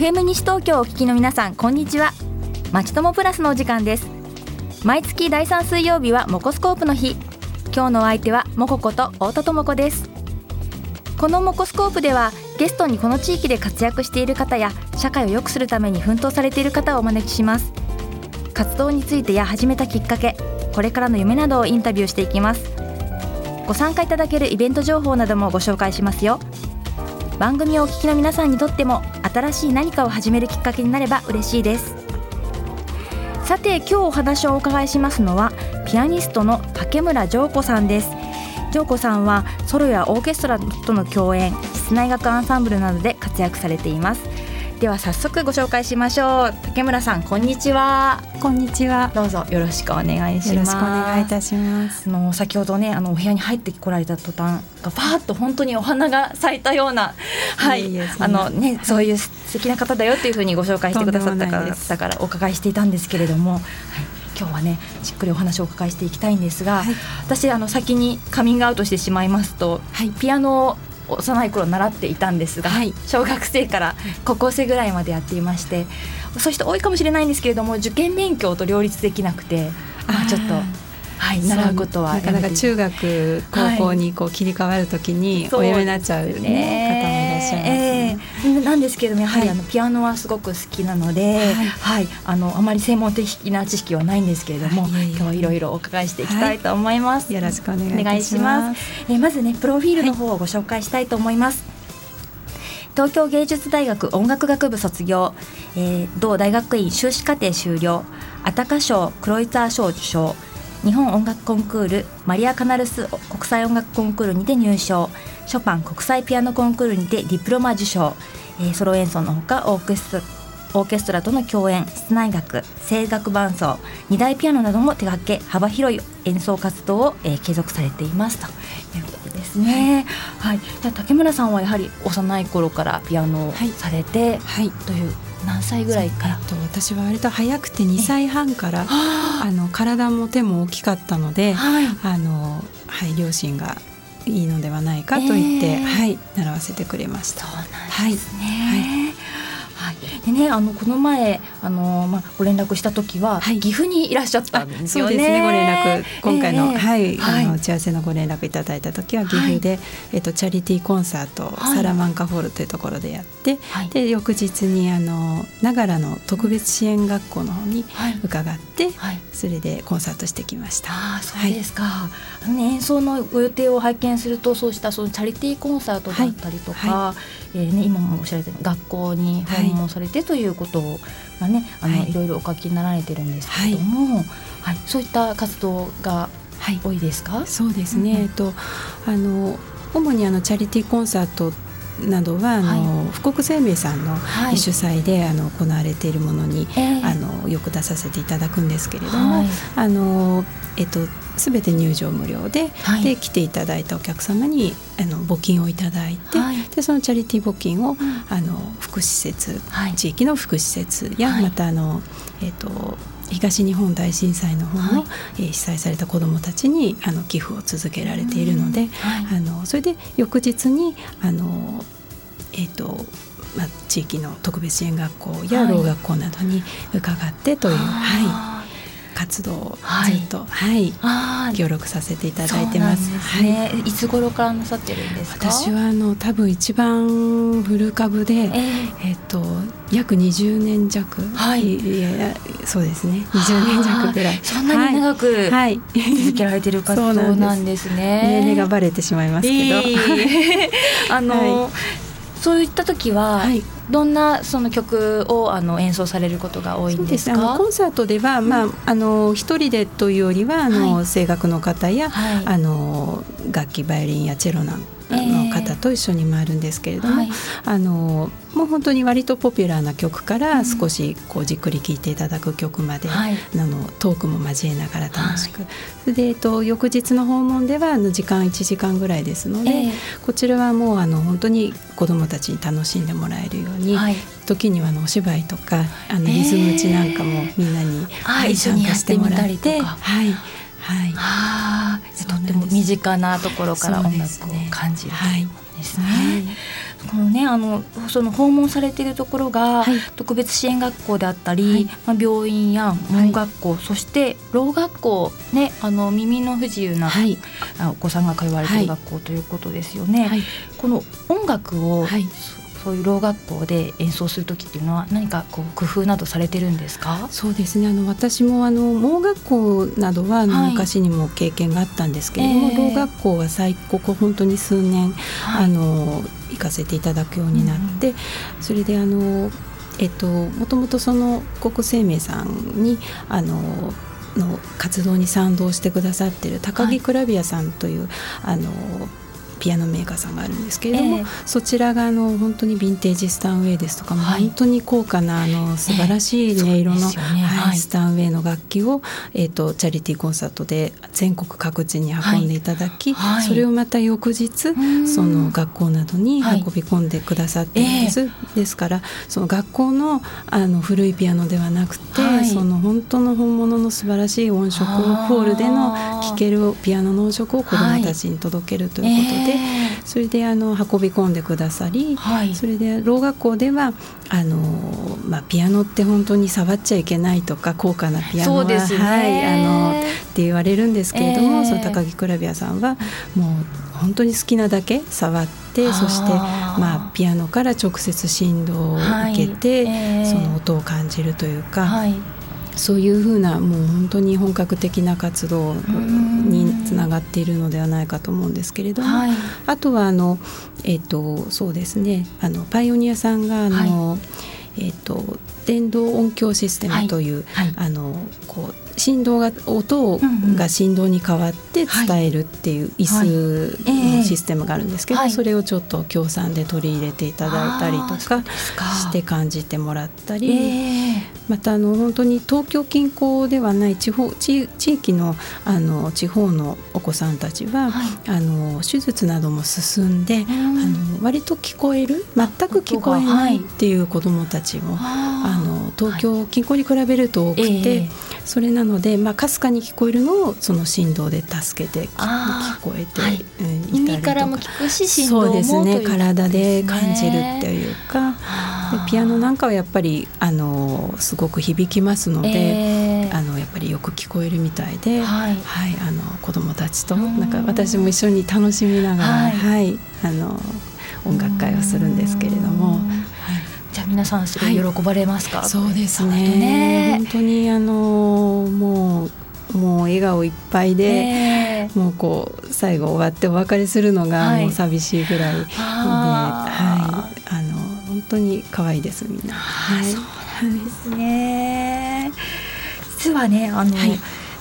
FM 西東京をお聞きの皆さんこんにちは。まちともプラスのお時間です。毎月第3水曜日はモコスコープの日。今日のお相手はモコこと太田智子です。このモコスコープではゲストにこの地域で活躍している方や社会を良くするために奮闘されている方をお招きします。活動についてや始めたきっかけこれからの夢などをインタビューしていきます。ご参加いただけるイベント情報などもご紹介しますよ。番組をお聞きの皆さんにとっても新しい何かを始めるきっかけになれば嬉しいです。さて今日お話をお伺いしますのはピアニストの竹村浄子さんです。浄子さんはソロやオーケストラとの共演室内楽アンサンブルなどで活躍されています。では早速ご紹介しましょう。竹村さんこんにちは。こんにちは。どうぞよろしくお願いします。よろしくお願いいたします。あの先ほどねあのお部屋に入ってこられた途端がパーッと本当にお花が咲いたような はい。あのねそういう素敵な方だよっていうふうにご紹介してくださったからだからお伺いしていたんですけれどもはい。今日はねじっくりお話をお伺いしていきたいんですが、はい、私あの先にカミングアウトしてしまいますと、はい、ピアノを幼い頃習っていたんですが、はい、小学生から高校生ぐらいまでやっていましてそういう人多いかもしれないんですけれども受験勉強と両立できなくて、まあ、ちょっとはい、習うことはなかなか中学高校にこう切り替わるときにおやめになっちゃう、ね、方もっしゃいます、ね、え。ー、なんですけれどもやはりあのピアノはすごく好きなので、はい、はい、あのあまり専門的な知識はないんですけれども、はい、今日はいろいろお伺いしていきたいと思います、よろしくお願いします。えー、まずねプロフィールの方をご紹介したいと思います、東京芸術大学音楽学部卒業、えー、同大学院修士課程修了。アタカ賞クロイツァー賞受賞日本音楽コンクールマリア・カナルス国際音楽コンクールにて入賞。ショパン国際ピアノコンクールにてディプロマ受賞、えー、ソロ演奏のほかオーケストラオーケストラとの共演室内楽声楽伴奏二大ピアノなども手掛け幅広い演奏活動を、えー、継続されています。ということですね。はい、じゃ竹村さんはやはり幼い頃からピアノをされて、はい、という何歳ぐらいから、えっと、私は割と早くて2歳半からあの体も手も大きかったので、はい、あのはい、両親がいいのではないかと言って、えー、はい、習わせてくれました。そうなんですね、はいでねあのこの前あのまあご連絡した時は、はい、岐阜にいらっしゃったんですよね。そうですねご連絡。今回の、えー、はい、あの打ち合わせのご連絡いただいた時は岐阜で、はい、えっとチャリティーコンサート、はい、サラマンカホールというところでやって、で翌日にあの長良の特別支援学校の方に伺って、それでコンサートしてきました。あそうですか。あの、ね、演奏のご予定を拝見するとそうしたそのチャリティーコンサートだったりとか、えーね、今もおっしゃられた学校に訪問されてということがね、あの、はい、いろいろお書きになられてるんですけれども、はい、はい、そういった活動が多いですか、そうですね、うん、えっとあの主にあのチャリティーコンサートなどはあの、はい、富国生命さんの主催で、あの行われているものに、えー、あのよく出させていただくんですけれども、あのえっと全て入場無料ではい、で来ていただいたお客様にあの募金をいただいて、はい、でそのチャリティー募金を、うん、あの福祉施設、はい、地域の福祉施設や、またあの、えーと、東日本大震災の方の、はい、えー、被災された子どもたちにあの寄付を続けられているので、あのそれで翌日にあの、えーとまあ、地域の特別支援学校やろう学校などに伺ってという、はい活動をずっと、はい、はい、協力させていただいてます。すね、はい、いつ頃からなさってるんですか？私はあの多分一番古株で、えー、えっと約20年弱、はい、いやそうですね、20年弱ぐらい。そんなに長く、はい、続けられてる活動なんですね。年齢がバレてしまいますけど、えー、あの、はい、そういった時は。はいどんなその曲をあの演奏されることが多いんですか？コンサートでは、まああの一人でというよりはあの、はい、声楽の方や、はい、あの楽器バイオリンやチェロなんの方と一緒に回るんですけれども、はい、あのもう本当に割とポピュラーな曲から少しこうじっくり聴いていただく曲まで、うん、あのトークも交えながら楽しく、はい、で、えっと、翌日の訪問ではあの時間1時間ぐらいですので、えー、こちらはもうあの本当に子どもたちに楽しんでもらえるように、はい、時にはあのお芝居とかあのリズム打ちなんかもみんなに、えー、はい、参加してもらって。はいはい、はあ、とっても身近なところから音楽を感じる、はい、ですね。はい。このねあのその訪問されているところが、はい、特別支援学校であったり、はい、まあ、病院や門学校、はい、そしてろう学校ねあの耳の不自由な、はい、お子さんが通われている学校ということですよね。この音楽を、そういうろう学校で演奏する時っていうのは何かこう工夫などされてるんですか？そうですね。あの私もあの盲学校などは、はい、昔にも経験があったんですけれども、えー、ろう学校は最ここ本当に数年、はい、あの行かせていただくようになって、うん、それであのえっともともとその国生命さんにあのの活動に賛同してくださってる高木クラビアさんという、はい、あのピアノメーカーさんがあるんですけれども、えー、そちらがあの本当にヴィンテージスタンウェイですとか、はい、本当に高価なあの素晴らしい音色の、えーね。はい、スタンウェイの楽器を、えーと、チャリティーコンサートで全国各地に運んでいただき、はい、それをまた翌日その学校などに運び込んでくださってるんです、えー、ですからその学校のあの古いピアノではなくて、その本当の本物の素晴らしい。音色をホールでの聴けるピアノの音色を子どもたちに届けるということで、でそれであの運び込んでくださり、はい、それでろう学校ではあの、まあ、ピアノって本当に触っちゃいけないとか高価なピアノは、ね、はい、あのって言われるんですけれども、えー、その高木クラビアさんはもう本当に好きなだけ触ってそしてまあピアノから直接振動を受けて、はい。えー、その音を感じるというか。はいそういうふうなもう本当に本格的な活動につながっているのではないかと思うんですけれども、はい、あとはあの、えーと、そうですね。あのパイオニアさんがあの、はい、えーと、電動音響システムという、はい、あのこう振動が音が振動に変わって伝えるっていう椅子のシステムがあるんですけど、それをちょっと協賛で取り入れていただいたりとかして感じてもらったり、またあの本当に東京近郊ではない地方地域のあの地方のお子さんたちは、あの手術なども進んで、あの割と聞こえる全く聞こえないっていう子どもたちも、あの東京近郊に比べると多くて、それなのので、まあ、かすかに聞こえるのをその振動で助けて聞こえて、はい。うん、耳からも聞くし振動もそうですね。体で感じるっていうかピアノなんかはやっぱりあのすごく響きますので、えー、あのやっぱりよく聞こえるみたいで、はい、はい、あの子どもたちとなんか私も一緒に楽しみながら、はい、はい、あの音楽会をするんですけれども。じゃあ皆さんすごい喜ばれますか、はい、そうですね、ね、本当にあのもうもう笑顔いっぱいで、もうこう最後終わってお別れするのがもう寂しいぐらいで、はい、はい、あの本当に可愛いですみんな。はい、そうなんですね。実はねあの、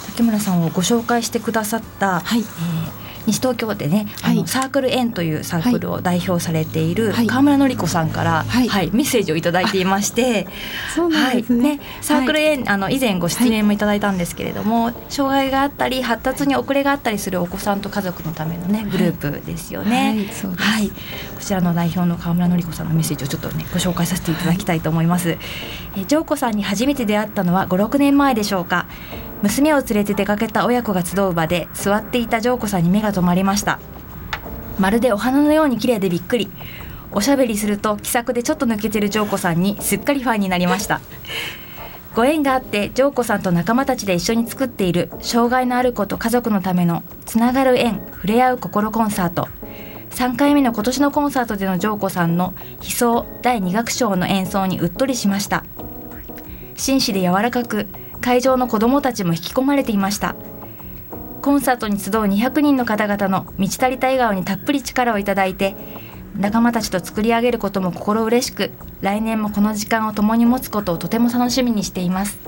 竹村さんをご紹介してくださった、はいえー西東京でね、はい、あのサークル園というサークルを代表されている川村典子さんから、はい、はい、メッセージを頂いていまして、そうなんですね、ね、サークル園、あの以前ご出演もいただいたんですけれども、障害があったり発達に遅れがあったりするお子さんと家族のためのねグループですよね。はい、こちらの代表の川村典子さんのメッセージをちょっとねご紹介させていただきたいと思います。えジョーコさんに初めて出会ったのは5、6年前でしょうか。娘を連れて出かけた親子が集う場で座っていたジョーコさんに目が止まりました。まるでお花のように綺麗でびっくり。おしゃべりすると気さくでちょっと抜けてるジョーコさんにすっかりファンになりました。ご縁があってジョーコさんと仲間たちで一緒に作っている障害のある子と家族のためのつながる縁触れ合う心コンサート。3回目の今年のコンサートでのジョーコさんの悲壮第2楽章の演奏にうっとりしました。紳士で柔らかく会場の子どもたちも引き込まれていました。コンサートに集う200人の方々の満ち足りた笑顔にたっぷり力をいただいて仲間たちと作り上げることも心嬉しく来年もこの時間を共に持つことをとても楽しみにしています。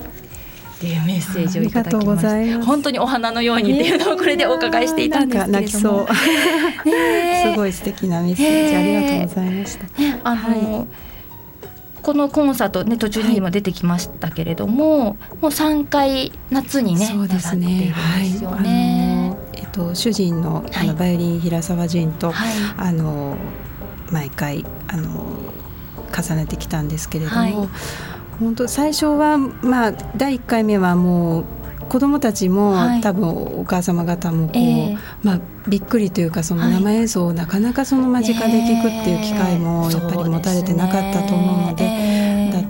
っていうメッセージをいただきました。本当にお花のようにっていうのをこれでお伺いしていたんですけれども、すごい素敵なメッセージありがとうございました。あの、はいこのコンサートね途中にも出てきましたけれども、はい、もう3回夏にねそうですね。ですよね。はい、えっと主人のあのバイオリン平沢仁と、はい、あの毎回あの重ねてきたんですけれども、本当最初はまあ第1回目はもう子どもたちも、はい、多分お母様方もこう、えー、まあ、びっくりというかその生演奏をなかなかその間近で聞くっていう機会もやっぱり持たれてなかったと思うので。だ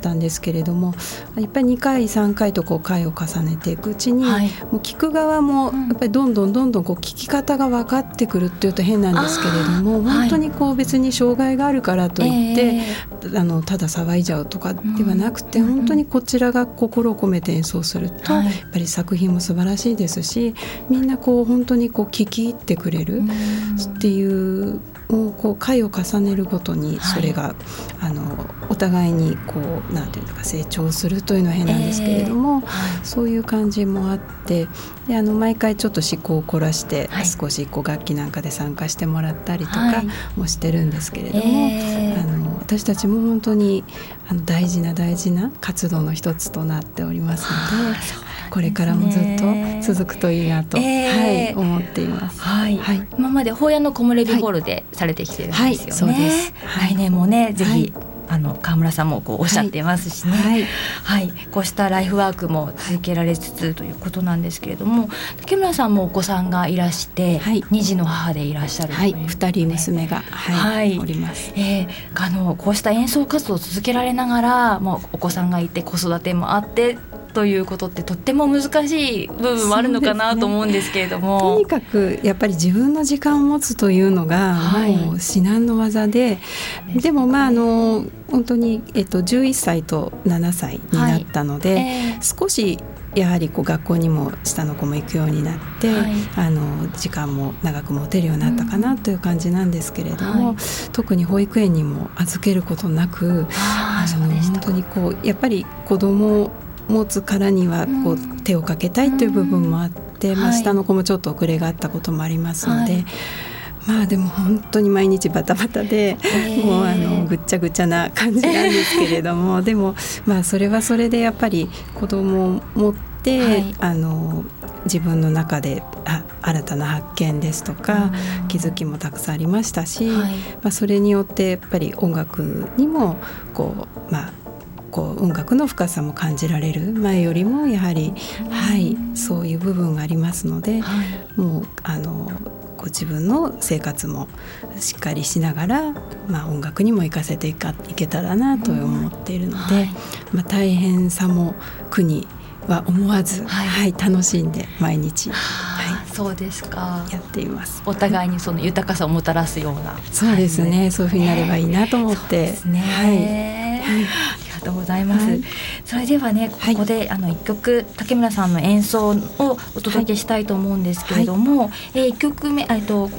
ったんですけれどもやっぱり2回3回とこう回を重ねていくうちに、はい、もう聞く側もやっぱりどんどんどんどんこう聞き方が分かってくるっていうと変なんですけれども本当にこう別に障害があるからといって、えー、あのただ騒いじゃうとかではなくて、うん、本当にこちらが心を込めて演奏すると、はい、やっぱり作品も素晴らしいですしみんなこう本当にこう聞き入ってくれるっていうをこう回を重ねるごとにそれが、はい、あのお互いにこうなんていうのか成長するというのは変なんですけれども、えーはい、そういう感じもあってであの毎回ちょっと思考を凝らして、はい、少しこう楽器なんかで参加してもらったりとかもしてるんですけれども、えー、あの私たちも本当にあの大事な大事な活動の一つとなっておりますので。これからもずっと続くといいなと、えー、はい、思っています。はい、はい、今まで法屋の木漏れ日ホールでされてきてるんですよね。はい、そうです。来年もね、ぜひ、あの川村さんもこうおっしゃってますしね、はい、はい、こうしたライフワークも続けられつつということなんですけれども竹村さんもお子さんがいらして、はい、2児の母でいらっしゃるはい、2人娘が、はい、おります、えー、あのこうした演奏活動を続けられながらもうお子さんがいて子育てもあってということってとっても難しい部分もあるのかなと思うんですけれども、ね、とにかくやっぱり自分の時間を持つというのがもう至難の技で、はい、でもまああの本当に、えっと、11歳と7歳になったので、はい。えー、少しやはりこう学校にも下の子も行くようになって、はい、あの時間も長く持てるようになったかなという感じなんですけれども、はい、特に保育園にも預けることなくあの本当にこうやっぱり子供持つからにはこう手をかけたいという部分もあって、まあ、下の子もちょっと遅れがあったこともありますので。まあでも本当に毎日バタバタで、もうあのぐっちゃぐちゃな感じなんですけれども でもまあそれはそれでやっぱり子供を持って、はい、あの自分の中であ新たな発見ですとか、気づきもたくさんありましたし、はい、まあ、それによってやっぱり音楽にもこうまあこう音楽の深さも感じられる。前よりもやはり、はい、そういう部分がありますので、はい、もうあのこう自分の生活もしっかりしながら、まあ、音楽にも生かせていかいけたらなと思っているので、はい、まあ、大変さも苦には思わず、はい、はい、楽しんで毎日、はい、そうですか。やっています。お互いにその豊かさをもたらすような。そうですね。そういうふうになればいいなと思って、ね、はいがとうございます。はい、それではねここで、はい、あの一曲竹村さんの演奏をお届けしたいと思うんですけれども、はい、えー、一曲目えっと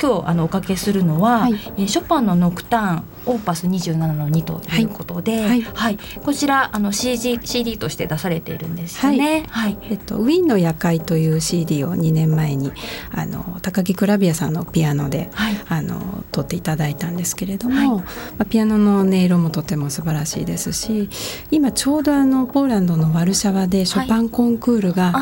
今日あのおかけするのは、はい、えー、ショパンのノクターンオーパス27の2ということで、はい、はい、こちらあの CD, CD として出されているんですよね。はい、えっとウィーンの夜会という CD を2年前にあの高木クラビアさんのピアノで、はい、あの撮っていただいたんですけれども、まあ、ピアノの音色もとても素晴らしいですし、今ちょうどあのポーランドのワルシャワでショパンコンクールが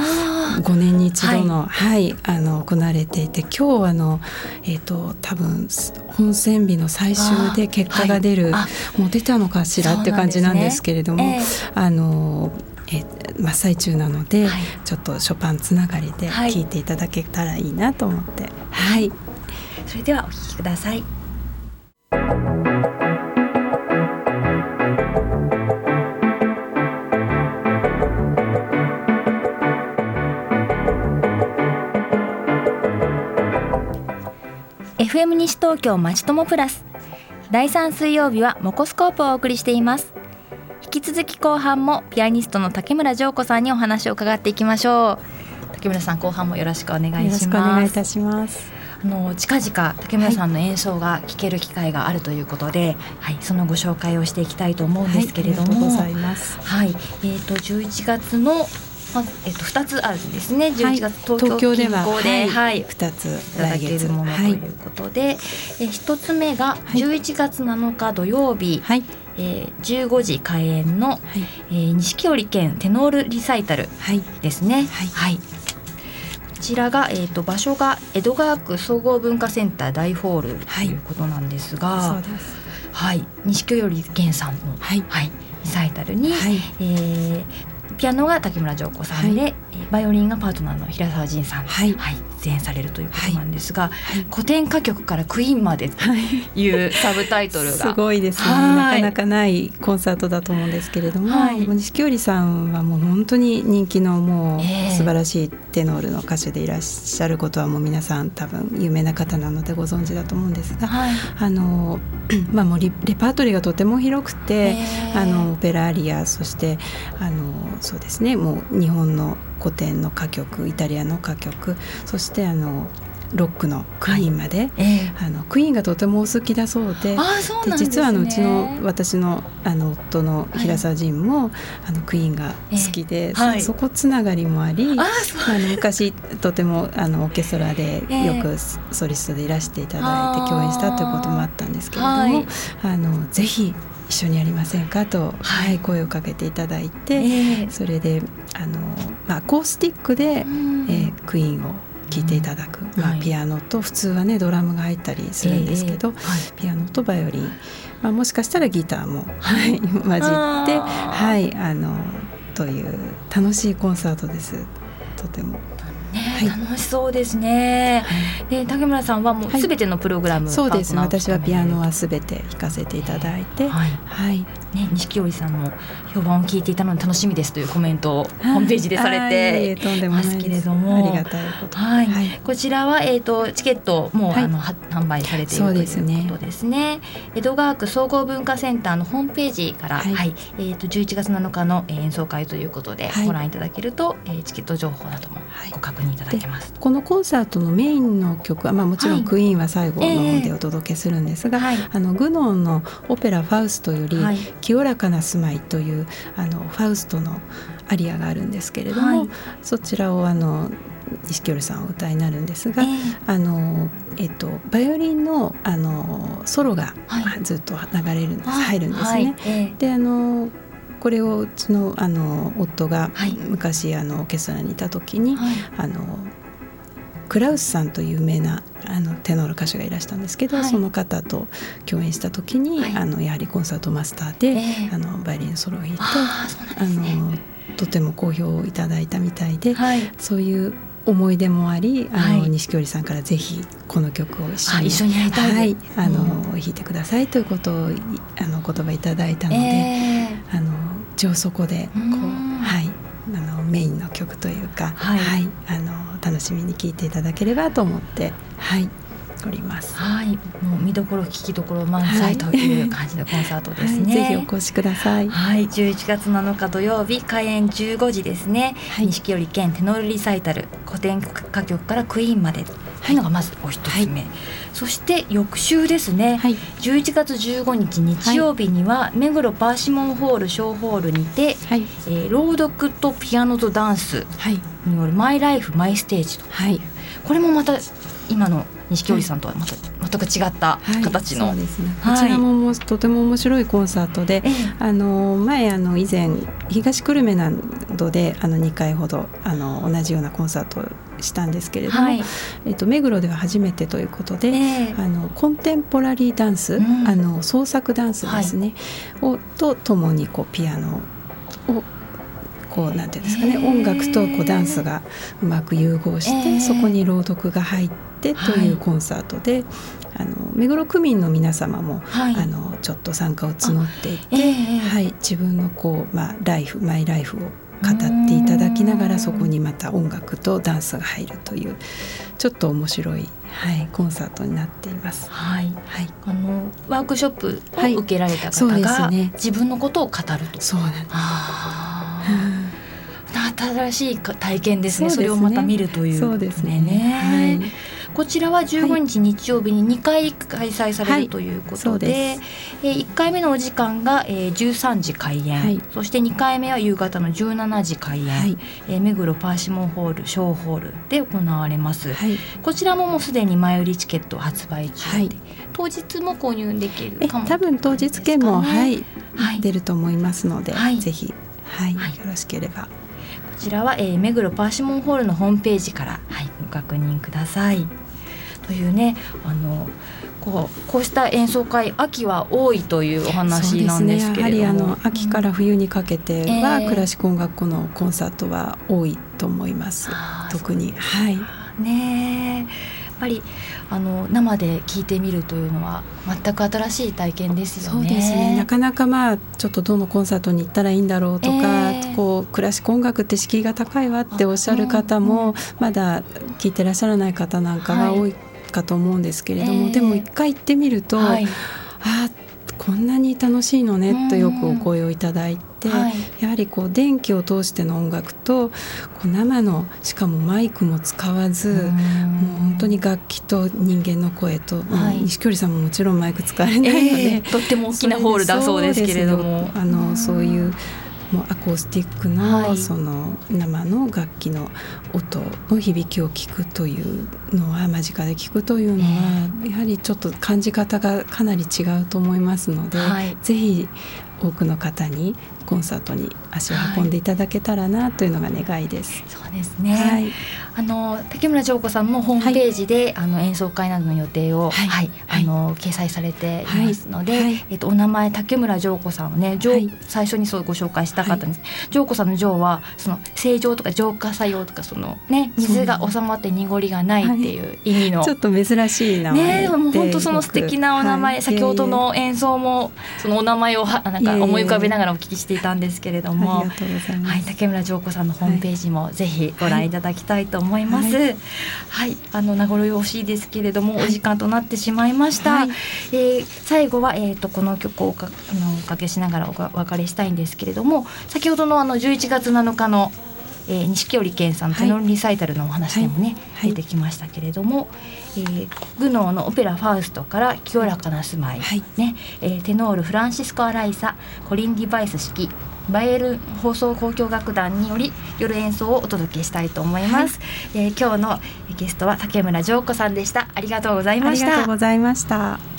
5年に一度の、はい、あの行われていて、今日あのえっ、と多分本選日の最終で結果が出る、はい、もう出たのかしらって感じなんですけれども、ねえー、あのえ真っ最中なので、はい、ちょっとショパンつながりで聞いていただけたらいいなと思って、はい、はい、それではお聞きください。FM 西東京まちともプラス。第3水曜日はモコスコープをお送りしています。引き続き後半もピアニストの竹村浄子さんにお話を伺っていきましょう。竹村さん後半もよろしくお願いします。よろしくお願いいたします。あの近々竹村さんの演奏が聴ける機会があるということで、はい、はい、そのご紹介をしていきたいと思うんですけれども、はい、はい、えっ、ー、と11月のまあえっと二つあるんですね。十一月、東京ではではい。二ついただけるものということで、え一つ目が十一月七日土曜日。はい。えー、15時開演の、はい。えー、錦織県テノールリサイタルですね。はい、はい、こちらが、えーと、場所が江戸川区総合文化センター大ホールということなんですが、はい、はい、錦織源さんの、はい。はい、リサイタルに、はい。えー、ピアノが竹村浄子さんで、はい、えバイオリンがパートナーの平沢仁さん、はい、はい、出演されるということなんですが、はい、古典歌曲からクイーンまでというサブタイトルが、すごいですね、なかなかないコンサートだと思うんですけれども、はい、錦織さんはもう本当に人気のもう素晴らしいテノールの歌手でいらっしゃることはもう皆さん多分有名な方なのでご存知だと思うんですが、はい、あの まあもうレパートリーがとても広くてあのオペラアリアそしてあのそうですねもう日本の古典の歌曲イタリアの歌曲そしてあのロックのクイーンまで、はいえ。ー、あのクイーンがとてもお好きだそうでで、実はあのうちの私のあの夫の平沢仁も、はい、あのクイーンが好きで、えーはい、そこつながりもありあの昔とてもあのオーケストラでよくソリストでいらしていただいて共演したということもあったんですけれども、あのぜひ一緒にやりませんかと、はい、声をかけていただいて、えー、それであの、まあ、アコースティックで、うん、えー、クイーンを聴いていただく、うん、まあ、ピアノと普通はねドラムが入ったりするんですけど、えーはい、ピアノとバイオリン、まあ、もしかしたらギターも、はい、混じってはいあのという楽しいコンサートです。とても。ね、楽しそうですね。で竹村さんはもうすべてのプログラム、そうです。私はピアノはすべて弾かせていただいて、はい、はい、ね錦織さんの評判を聞いていたので楽しみですというコメントをホームページでされてますけれども、ありがたいこと。はい、こちらはえっ、とチケットもう、あの販売されているということですね。江戸川区総合文化センターのホームページから、はい。えっ、と11月7日の演奏会ということでご覧いただけると、えチケット情報などもご確認いただけます。このコンサートのメインの曲は、まあ、もちろんクイーンは最後の方でお届けするんですが、はい。えー、あのグノンのオペラ「ファウスト」より「清らかな住まい」というあのファウストのアリアがあるんですけれども、はい、そちらをあの錦織さんお歌いになるんですが、えー、あのえっとバイオリンのあのソロがずっと流れるんです、はい、入るんですね。はい。えー、であのこれをうちのあの夫が昔、あのオーケストラにいた時に、あのクラウスさんという有名なあのテノール歌手がいらしたんですけど、はい、その方と共演した時に、はい、あのやはりコンサートマスターで、えー、あのバイオリンソロを弾いてあ、ね、のとても好評をいただいたみたいで、はい、そういう思い出もありあの、錦織さんからぜひこの曲を一緒に一緒にやりたい、はい、あの、うん、弾いてくださいということをあの言葉いただいたので、えー、あの上そこでこう、はいあのメインの曲というか、はい、はい、あの楽しみに聞いていただければと思ってはい。おります。はい、もう見どころ聞きどころ満載という感じのコンサートですね。はい、ぜひお越しください。はい、11月7日土曜日開演15時ですね。はい、錦織県テノールリサイタル古典歌曲からクイーンまでというのがまずお一つ目。はい、そして翌週ですね。はい、11月15日日曜日には、目黒パーシモンホール小ホールにて、はい、えー、朗読とピアノとダンスによるマイライフマイステージと。はい、これもまた今の錦織さんとはまた全く違った形の、はいね、こちらももとても面白いコンサートで、はい、あの前あの以前東久留米などであの2回ほどあの同じようなコンサートをしたんですけれども、はい、えっと、目黒では初めてということで、えー、あのコンテンポラリーダンス、うん、あの創作ダンスですね、をとともにこうピアノをこうなんていうんですかね音楽とこうダンスがうまく融合して、そこに朗読が入ってというコンサートで、あの目黒区民の皆様も、はい、あのちょっと参加を募っていて、はい、自分のこう、まあ、ライフマイライフを語っていただきながらそこにまた音楽とダンスが入るというちょっと面白い、はい、コンサートになっています。はい、はい、あのワークショップを受けられた方が、はいね、自分のことを語ると。そうなんです。新しい体験ですね。それをまた見るという。そうですね。ねはいこちらは15日日曜日に2回開催されるということで,、はい、でえー、1回目のお時間が、えー、13時開演、はい、そして2回目は夕方の17時開演、はい、えー、目黒パーシモンホール小ホールで行われます、はい、こちらももうすでに前売りチケット発売中で、当日も購入できるかも、多分当日券も、はい、出ると思いますので、ぜひ、はい。よろしければ。こちらは、えー、目黒パーシモンホールのホームページから、はい、ご確認ください。というねあのこうこうした演奏会秋は多いというお話なんですけれども、ね、やはりあの秋から冬にかけては、クラシック音楽校のコンサートは多いと思います、特に。はい。ねやっぱりあの生で聞いてみるというのは全く新しい体験ですよね。そうですね。なかなかまあちょっとどのコンサートに行ったらいいんだろうとか、え。ー、こうクラシック音楽って敷居が高いわっておっしゃる方もまだ聞いてらっしゃらない方なんかが多いかと思うんですけれども、はい、でも一回行ってみると、はい、あこんなに楽しいのねとよくお声をいただいて、はい、やはりこう電気を通しての音楽とこう生のしかもマイクも使わずもう本当に楽器と人間の声と、はい、錦織さんももちろんマイク使われないので、えー、とっても大きなホールだそうですけれども。あのそういうもうアコースティックのその生の楽器の音の響きを聞くというのは間近で聞くというのはやはりちょっと感じ方がかなり違うと思いますので、はい、ぜひ多くの方にコンサートに足を運んでいただけたらなというのが願いです。はい、そうですね。はい、あの竹村譲子さんもホームページで、はい、あの演奏会などの予定を、はい、はい、あの掲載されていますので、えっとお名前竹村譲子さんをね、最初にそうご紹介したかったんです。譲子さんの譲はその正常とか浄化作用とかそのね水が収まって濁りがないっていう意味の、ちょっと珍しい名前ね、もう本当その素敵なお名前、先ほどの演奏もそのお名前をはなんか思い浮かべながらお聞きしていたんですけれども、はい、竹村浄子さんのホームページもぜひご覧いただきたいと思います。はい、はい、あの名残惜しいですけれども、お時間となってしまいました。はい、えー、最後はえっ、ー、とこの曲をかあのおかけしながらお別れしたいんですけれども、先ほどのあの11月7日のえー、錦織健さんテノンリサイタルのお話でもね、はい、出てきましたけれども、えー、グノーのオペラ「ファウスト」から「清らかな住まい」はい、ねえー、テノールフランシスコ・アライサコリン・ディバイス式バイエル放送交響楽団により夜演奏をお届けしたいと思います、はい、えー、今日のゲストは竹村譲子さんでした。ありがとうございました。ありがとうございました